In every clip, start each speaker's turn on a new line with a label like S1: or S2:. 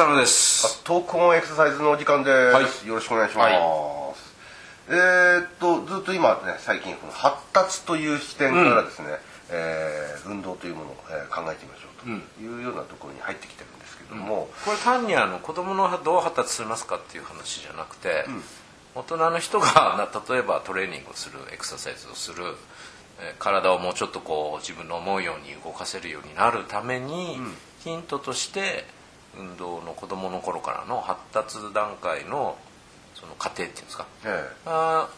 S1: です
S2: 浅野です。
S1: トークオンエクササイズのお時間です、
S2: はい。
S1: よろしくお願いします、
S2: はい。
S1: えーっとずっと今ね最近この発達という視点からですね、えー運動というものを、えー考えてみましょうというようなところに入ってきてるんですけども、
S2: これ単にあの子供のどう発達しますかっていう話じゃなくて、大人の人がな例えばトレーニングをするエクササイズをするえー体をもうちょっとこう自分の思うように動かせるようになるために、ヒントとして運動の子供の頃からの発達段階のその過程っていうんですか。
S1: え
S2: あ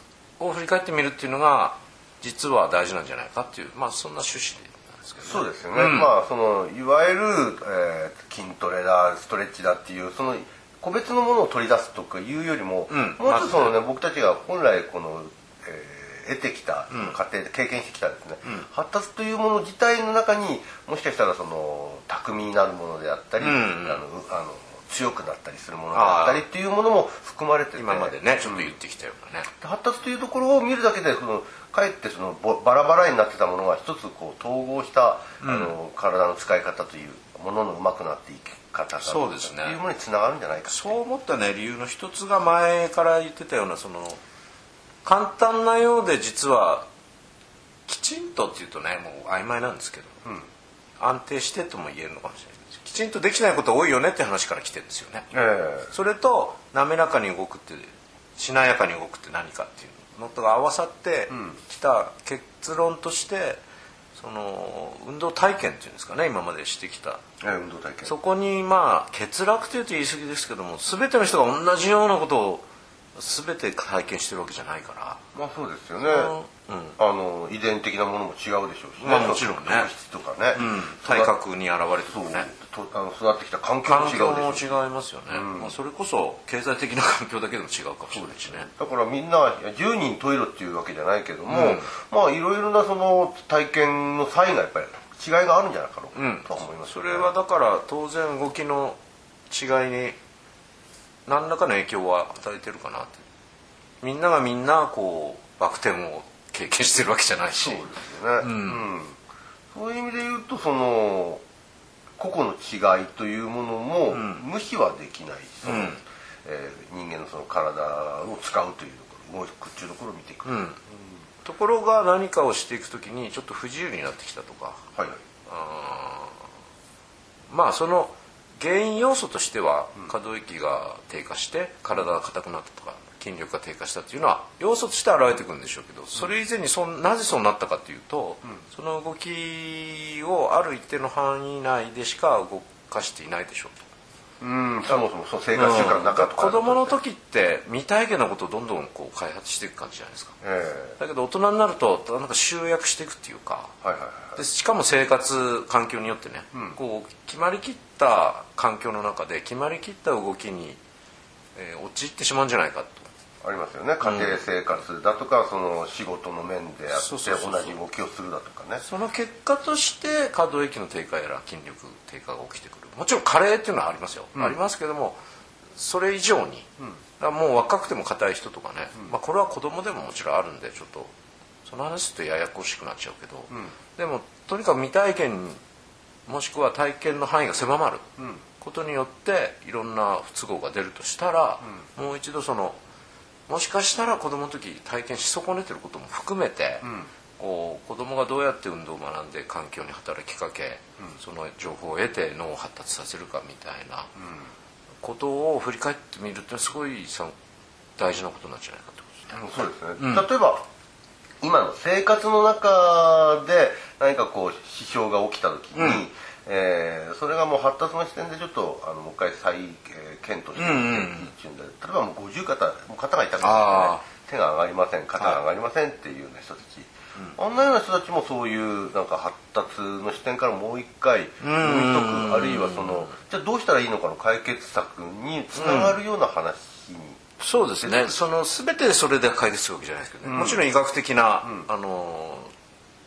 S2: ーを振り返ってみるっていうのが実は大事なんじゃないかっていうまあそんな趣旨でなんですけどね。
S1: そうですよね、まあそのいわゆる、えー筋トレだストレッチだっていうその個別のものを取り出すとかいうよりも、
S2: うん。
S1: もうちょっとそのね、僕たちが本来この、えー得てきた過程で経験してきたですね、発達というもの自体の中にもしかしたらその巧みになるものであったり、
S2: ん。
S1: あのあの強くなったりするものであったりっていうものも含まれてて
S2: 今までねちょっと言ってきたようなね、
S1: 発達というところを見るだけでそのかえってそのぼバラバラになってたものが一つこう統合した、あの体の使い方というもののうまくなっていき方だ
S2: そうですね。
S1: いうものにつながるんじゃないか
S2: そう思ったね理由の一つが前から言ってたようなその簡単なようで実はきちんとっていうとねもう曖昧なんですけど、安定してとも言えるのかもしれないです。きちんとできないこと多いよねって話から来てるんですよね。
S1: え
S2: それと滑らかに動くってしなやかに動くって何かっていうのとが合わさってきた結論としてその運動体験っていうんですかね今までしてきた。
S1: えええ運動体験。
S2: そこにまあ欠落というと言い過ぎですけども全ての人が同じようなことを全て体験してるわけじゃないから。
S1: まあそうですよね、
S2: うん。
S1: あの遺伝的なものも違うでしょうしね、
S2: まあもちろんね。
S1: 質とかね、
S2: 体格に現れて
S1: そう
S2: るね。
S1: とあの育ってきた環境も
S2: 環
S1: 違うでしょうし。
S2: 違いますよね、まあ、それこそ経済的な環境だけでも違うかもしれないしね。
S1: だからみんな10人十色っていうわけじゃないけども、まあいろいろなその体験の差異がやっぱり違いがあるんじゃないかとは思いますね、
S2: れはだから当然動きの違いに何らかの影響は与えてるかなって。みんながみんなこうバク転を経験してるわけじゃないし。
S1: そうですよね、うん。そういう意味で言うとその個々の違いというものも無視はできない
S2: うん。
S1: えー人間のその体を使うというところ動くっていうところを見ていく、
S2: うん。ところが何かをしていくときにちょっと不自由になってきたとか。
S1: はいはい。
S2: あー。まあその原因要素としては可動域が低下して体が硬くなったとか筋力が低下したっていうのは要素として現れてくるんでしょうけどそれ以前にそなぜそうなったかというと、その動きをある一定の範囲内でしか動かしていないでしょうと。
S1: うんそもそもその生活習慣の中とか。
S2: 子供の時って未体験なことをどんどんこう開発していく感じじゃないですか。
S1: え
S2: だけど大人になるとなんか集約していくっていうか。
S1: えはいはいはい。
S2: でしかも生活環境によってね、こう決まりきった環境の中で決まりきった動きに、えー陥ってしまうんじゃないかと
S1: ありますよね。家庭生活だとか、その仕事の面であって同じ動きをするだとかね。
S2: その結果として可動域の低下やら筋力低下が起きてくる。もちろん加齢っていうのはありますよ、ありますけどもそれ以上に、だからもう若くても硬い人とかね、まあ、これは子供でももちろんあるんでちょっとその話するとややこしくなっちゃうけど、でもとにかく未体験もしくは体験の範囲が狭まることによっていろんな不都合が出るとしたら、もう一度そのもしかしたら子供の時体験し損ねてることも含めて、こう子供がどうやって運動を学んで環境に働きかけ、その情報を得て脳を発達させるかみたいなことを振り返ってみるってすごいさ大事なことなんじゃないかってことですね。
S1: そうですね、例えば今の生活の中で何かこう支障が起きた時に、えーそれがもう発達の視点でちょっとあのもう一回再、えー検討してみていいっていうんで、例えばもう50肩もう肩が痛くな
S2: あ
S1: って、ね、手が上がりません肩が上がりませんっていうような人たち、あん。なような人たちもそういうなんか発達の視点からもう一回読み解くあるいはそのじゃあどうしたらいいのかの解決策につながるような話に、
S2: そうですね。その全てそれで解決するわけじゃないですけどね、もちろん医学的な、あの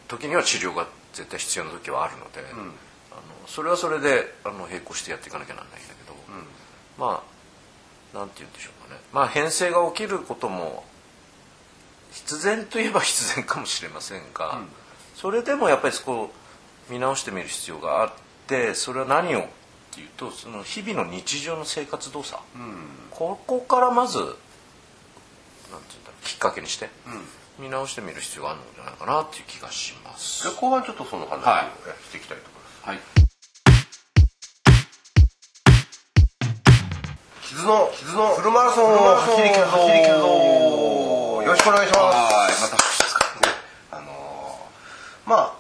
S2: 時には治療が絶対必要な時はあるので、あのそれはそれであの並行してやっていかなきゃなんないんだけど、まあなんて言うんでしょうかね。まあ変性が起きることも必然といえば必然かもしれませんが、それでもやっぱりそこを見直してみる必要があってそれは何をっていうとその日々の日常の生活動作、ここからまずなんていうんだろうきっかけにして、見直してみる必要があるのじゃないかなっていう気がします。
S1: 後半ちょっとその話を
S2: はい。
S1: していきたいと思います、
S2: はい
S1: 傷の傷のフルマラソンを走り切るぞ。走り切るぞ。よろしくお願いします。
S2: はい。また
S1: あのーまあ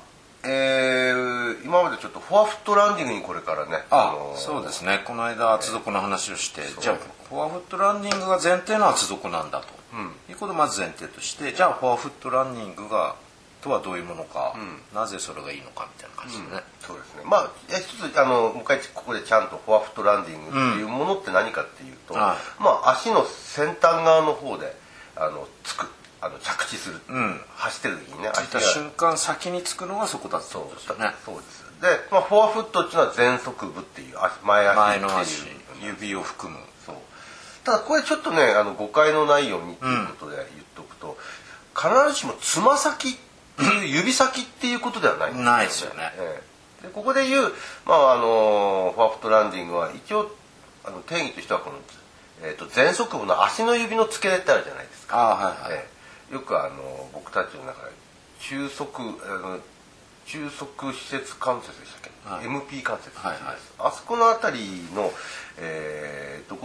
S1: えー今までちょっとフォアフットランディングにこれからね
S2: あ、
S1: のー
S2: そうですね。この間厚底の話をして、じゃあフォアフットランニングが前提の厚底なんだと、いうことをまず前提としてじゃあフォアフットランニングがとはどういうものか、なぜそれがいいのかみたいな感じでね、
S1: そうですね。まあ一つあのもう一回ここでちゃんとフォアフットランディングっていうものって何かっていうと、
S2: は
S1: まあ足の先端側の方であのつくあの着地する、
S2: ん。
S1: 走ってる時にね
S2: ついた瞬間先につくのがそこだって
S1: そう
S2: ことですよね。
S1: そうです。で、まあ、フォアフットっていうのは前足部っていう足前足っていう
S2: 指を含む。
S1: そう。ただこれちょっとねあの誤解のないようにっていうことで言っておくと、必ずしもつま先っ指先っていうことではない。ん
S2: ないですよね。
S1: ええ。でここで言う、まあ、あのフォアフットランディングは一応あの定義としてはこの、えー、と前足部の足の指の付け根ってあるじゃないですか、
S2: あはいはい、
S1: ええ。よくあの僕たちの中で中足あの中足施設関節でしたっけ、
S2: はい。
S1: MP 関節、
S2: はいはい。
S1: あそこの辺りの、えーと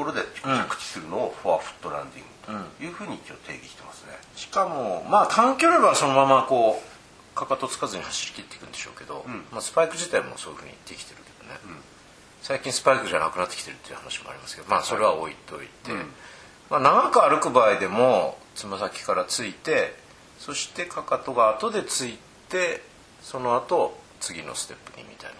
S1: ころで着地するのをフォアフットランディングというふうに一応定義してますね、
S2: しかもまあ短距離はそのままこうかかとつかずに走り切っていくんでしょうけど、まあ、スパイク自体もそういうふうにできてるけどね、最近スパイクじゃなくなってきてるっていう話もありますけどまあそれは置いといて、まあ、長く歩く場合でもつま先からついてそしてかかとが後でついてその後次のステップにみたいな、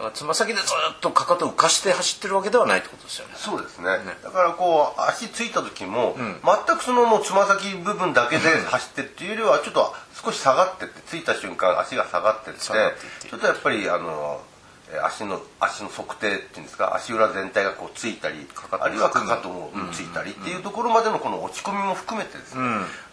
S2: だからつま先でずっとかかとを浮かして走ってるわけではないってことですよね。
S1: そうですね。だからこう足ついた時も、全くそのもうつま先部分だけで走ってるっていうよりはちょっと少し下がってってついた瞬間足が下がってってちょっとやっぱりあのえー足の足の測定っていうんですか足裏全体がこうついたり
S2: かかと
S1: あるいはかかともついたりっていうところまでのこの落ち込みも含めてですね、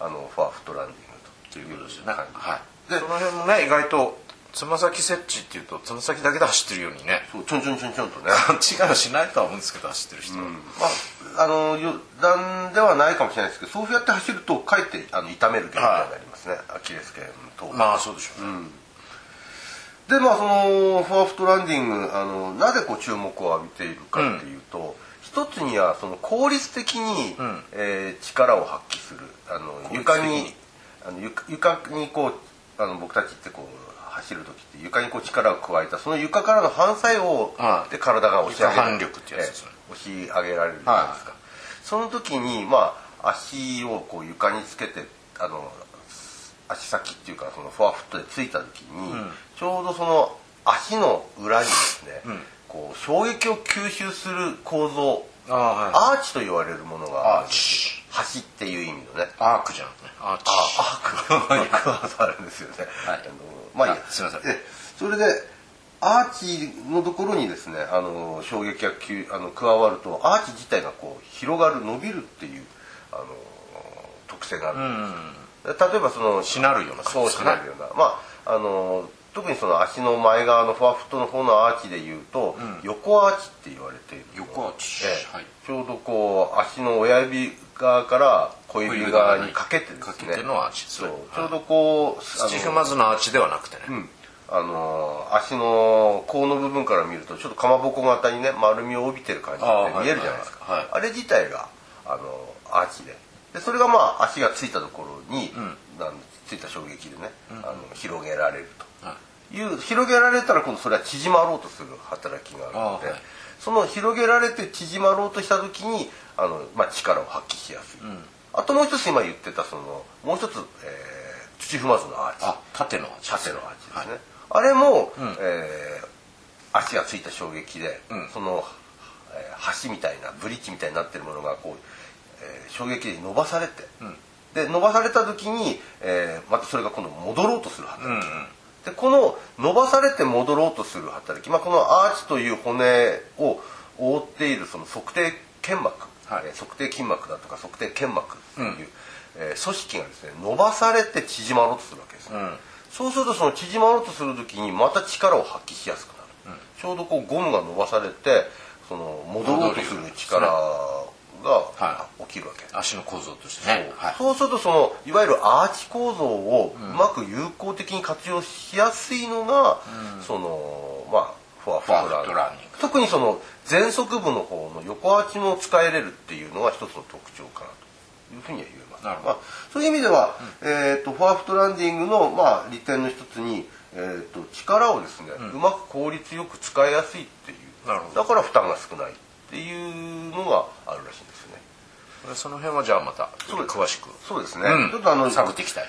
S1: あのフォアフットランディングということですよね。
S2: はい、
S1: で
S2: その辺もね意外とつま先設置っていうとつま先だけで走ってるようにね。
S1: そうちょんちょんちょんちょんとね。
S2: 勘 違いはしないとは思うんですけど走ってる人は、
S1: まあ、あの余談ではないかもしれないですけどそうやって走るとかえってあの痛める原因になりますね、アキレス腱等。
S2: まあそうでしょうね、
S1: でまあそのフォアフットランディングあのなぜこう注目を浴びているかっていうと、一つにはその効率的に、えー力を発揮するあの床
S2: に。
S1: にあの床床にこうあの僕たちってこう走る時って床にこう力を加えたその床からの反作用
S2: はい。
S1: で体が押し上げ
S2: 床反力ってやつですね。
S1: えー押し上げられるじゃないですか、その時にまあ足をこう床につけてあの足先っていうかそのフォアフットでついた時に、ちょうどその足の裏にですね、こう衝撃を吸収する構造アーチと言われるものがあるんですよ
S2: アー
S1: 橋っていう意味のね
S2: アークじゃん。ねアーチ
S1: アークアークはあるんですよね、
S2: はい。
S1: あのまあいいや
S2: あすいません。
S1: でそれでアーチのところにですねあの衝撃がきゅあの加わるとアーチ自体がこう広がる伸びるっていうあの特性があるんです、例えばその
S2: しなるような
S1: そうしなるような。まああの特にその足の前側のフォアフットの方のアーチでいうと、横アーチって言われている
S2: 横アーチ。
S1: ええ。
S2: はい。
S1: ちょうどこう足の親指側から小指側にかけてですね。
S2: かけてのアーチ。
S1: そう。
S2: ね
S1: ちょうどこう
S2: 土踏まずのアーチではなくてね、
S1: うん。あの足の甲の部分から見るとちょっとかまぼこ型にね丸みを帯びてる感じで
S2: あー
S1: 見えるじゃないですか、
S2: はい。はい。はい
S1: あれ自体があのアーチで。でそれがまあ足がついたところに、なん衝撃でね、あの広げられると。
S2: は
S1: い。う広げられたら今度それは縮まろうとする働きがあるので
S2: あはい。
S1: その広げられて縮まろうとした時にあの、まあ、力を発揮しやすい、あともう一つ今言ってたそのもう一つ、えー土踏まずのアーチ。
S2: あ縦のアーチ
S1: 縦のアーチですね、あれも、えー足がついた衝撃で、
S2: うん。
S1: その、えー橋みたいなブリッジみたいになってるものがこう、えー衝撃で伸ばされて、で伸ばされた時に、えーまたそれが今度戻ろうとする働き、
S2: うんうん。
S1: でこの伸ばされて戻ろうとする働き、まあ、このアーチという骨を覆っているその測定腱膜、
S2: はい。
S1: えー測定筋膜だとか測定腱膜という、えー組織がですね伸ばされて縮まろうとするわけです、
S2: ん。
S1: そうするとその縮まろうとする時にまた力を発揮しやすくなる、ちょうどこうゴムが伸ばされてその戻ろうとする力が起きるわけ、
S2: 足の構造としてね。
S1: そう,、そうするとそのいわゆるアーチ構造をうまく有効的に活用しやすいのが、そのまあフォアフットランニング。特にその前足部の方の横アーチも使えれるっていうのが一つの特徴かなというふうには言えます。まあ、そういう意味では、えーと、フォアフットランディングの、まあ、利点の一つに、えーと、力をですね、うん、うまく効率よく使いやすいっていう。だから負担が少ないっていうのがあるらしいんですよね。
S2: その辺はじゃあまた詳しく。
S1: そうですね、うん、ちょっとあの
S2: 探っていきたい。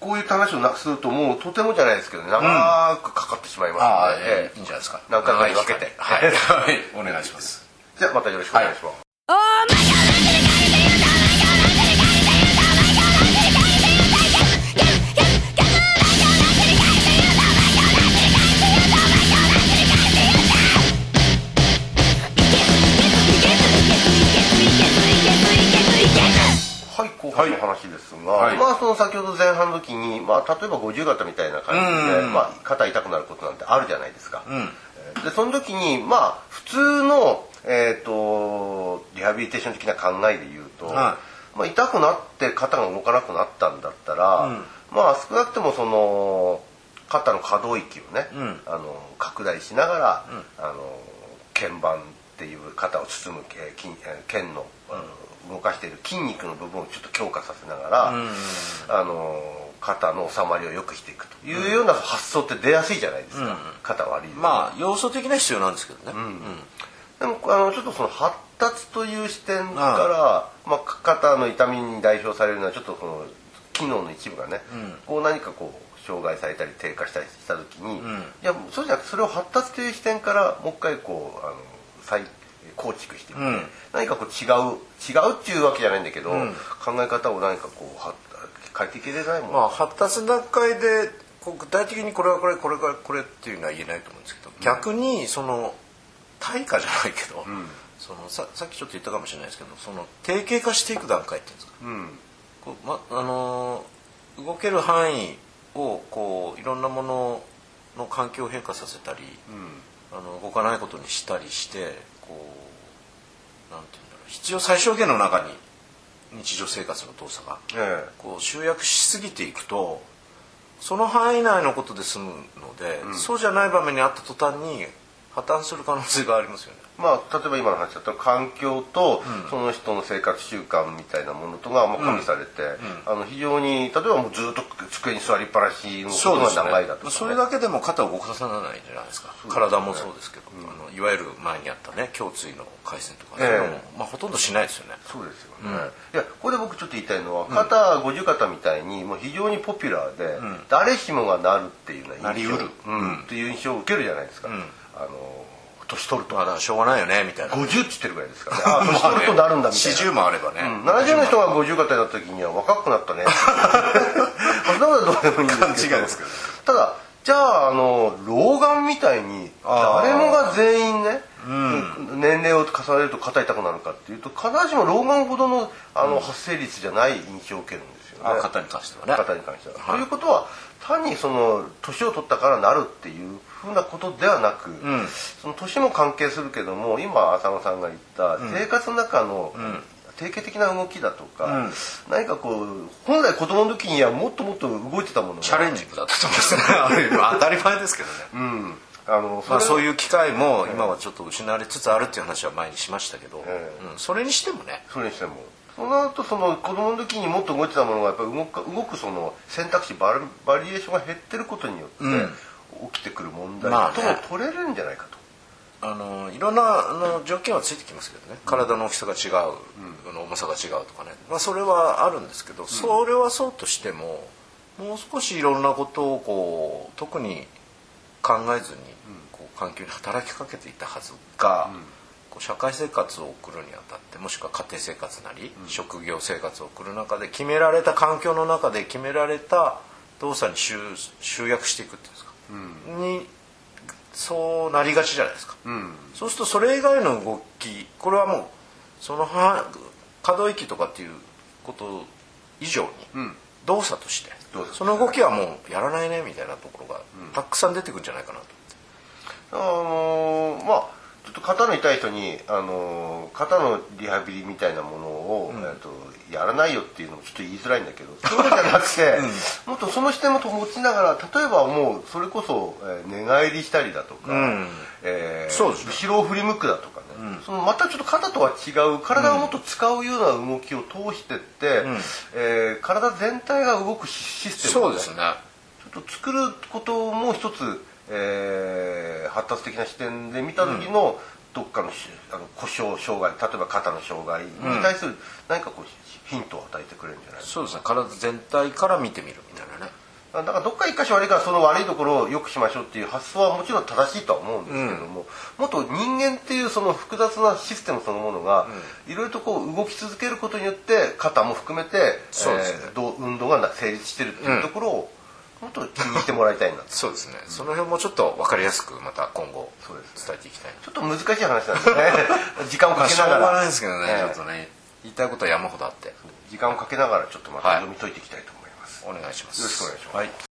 S1: こういう話をするともうとてもじゃないですけど、ね、長くかかってしまいますので、
S2: うん、いいんじゃないですか。
S1: 何回かに分けて。
S2: はい、はい、お願いします。
S1: じゃあまたよろしくお願いします、
S3: はい
S1: 話ですが、はい、まあその先ほど前半の時に、まあ、例えば五十肩みたいな感じで、まあ、肩痛くなることなんてあるじゃないですか。うん、でその時にまあ普通の、えーと、リハビリテーション的な考えで言うと、まあ、痛くなって肩が動かなくなったんだったら、うん、まあ少なくともその肩の可動域をね、うん、あの拡大しながら、あの鍵盤っていう肩を包む腱の、動かしている筋肉の部分をちょっと強化させながら、あの肩の収まりを良くしていくというような発想って出やすいじゃないですか、肩悪い
S2: まあ要素的な必要なんですけどね、
S1: でもあのちょっとその発達という視点から、まあ、肩の痛みに代表されるのはちょっとこの機能の一部がね、こう何かこう障害されたり低下したりした時に、いやそうじゃなくてそれを発達という視点からもう一回こうあの再構築してみて、うん、何かこう違う違うっていうわけじゃないんだけど、うん、考え方を何かこうは変えていけれないも。ん、
S2: まあ、発達段階で具体的にこれはこれこれこれこれっていうのは言えないと思うんですけど、逆にその対価じゃないけど、そのささっきちょっと言ったかもしれないですけどその定型化していく段階っていうんですか、こうまあの動ける範囲をこういろんなものの環境を変化させたり、あの動かないことにしたりしてこうなんて言うんだろう。必要最小限の中に日常生活の動作が、こう集約しすぎていくとその範囲内のことで済むので、うん、そうじゃない場面にあった途端に破綻する可能性がありますよね。
S1: まあ、例えば今の話だったら環境とその人の生活習慣みたいなものとがまあ加味されて、あの非常に例えばもうずっと机に座りっぱなしのことが長いだとか、
S2: ね、それだけでも肩を動かさないじゃないですか、ね、体もそうですけど、うん、あのいわゆる前にあったね胸椎の回線とか、ね、えー、まあ、ほとんどしないですよね。
S1: そうですよね、うん、いやここで僕ちょっと言いたいのは肩、五十肩みたいにもう非常にポピュラーで、誰しもがなるっていう
S2: のは印象、
S1: うん、っていう印象を受けるじゃないですか、あの年取ると
S2: まあだしょうがないよねみたいな。
S1: 50って言ってるぐらいですから。ね。あ年取るとなるんだみたいな。
S2: 40もあればね、う
S1: ん、70の人が50型だった時には若くなったね。そんなことはどうでもいいんですけど。ですけどただじゃああの老眼みたいに誰もが全員ね、うん、年齢を重ねると肩痛くなるかっていうと必ずしも老眼ほどのあの発生率じゃない印象を受けるんですよね、
S2: 肩に関してはね。
S1: 肩に関しては、はい、ということは単にその年を取ったからなるっていうふうなことではなく、うん、その年も関係するけども今浅野さんが言った生活の中の、定型的な動きだとか、うん、何かこう本来子供の時にはもっともっと動いてたものが
S2: チャレンジングだったと思いますね。当たり前ですけどね、うん、あのまあ、そういう機会も今はちょっと失われつつあるっていう話は前にしましたけど、えー、うん、それにしてもね。
S1: それにしてもその後その子供の時にもっと動いてたものがやっぱり動く動くその選択肢バリエーションが減ってることによって、起きてくる問題とも取れるんじゃないかと。
S2: あのいろんなあの条件はついてきますけどね。体の大きさが違う、うん、重さが違うとかね、まあ、それはあるんですけど、うん、それはそうとしてももう少しいろんなことをこう特に考えずにこう環境に働きかけていたはずが、うん、社会生活を送るにあたってもしくは家庭生活なり、職業生活を送る中で決められた環境の中で決められた動作に集集約していくっていうんですか、にそうなりがちじゃないですか、うん、そうするとそれ以外の動きこれはもうその可動域とかっていうこと以上に動作として、うん、その動きはもうやらないねみたいなところがたくさん出てくるんじゃないかなと。
S1: あのーまあっと肩の痛い人に、あのー肩のリハビリみたいなものを、えー、とやらないよっていうのもちょっと言いづらいんだけどそうじゃなくて、もっとその視点も持ちながら例えばもうそれこそ、えー寝返りしたりだとか、
S2: ん。
S1: え後ろを振り向くだとかね、そのまたちょっと肩とは違う体をもっと使うような動きを通してって、えー体全体が動くシシステムをね。ちょっと作ることも一つ、えー発達的な視点で見た時の、どっかのしあの故障障害例えば肩の障害に対する何かこうヒントを与えてくれるんじゃない
S2: そうですね。体全体から見てみるみたいなね。
S1: だからどっか一箇所悪いからその悪いところを良くしましょうっていう発想はもちろん正しいとは思うんですけれども、もっと人間っていうその複雑なシステムそのものがいろいろとこう動き続けることによって肩も含めて、
S2: そうですね。
S1: えーどう運動がな成立してるっていうところをもっと気に入ってもらいたいな。と
S2: そうですね。その辺もちょっと分かりやすくまた今後伝えていきたい。
S1: ちょっと難しい話なんですね。時間を
S2: まあしょう
S1: かけながら
S2: がないですけどね
S1: ええ
S2: ちょっとね。言いたいことは山ほどあって。
S1: 時間をかけながらちょっとまた
S2: はい。
S1: 読み解いていきたいと思います、
S2: お願いします。
S1: よろしくお願いします。
S2: はい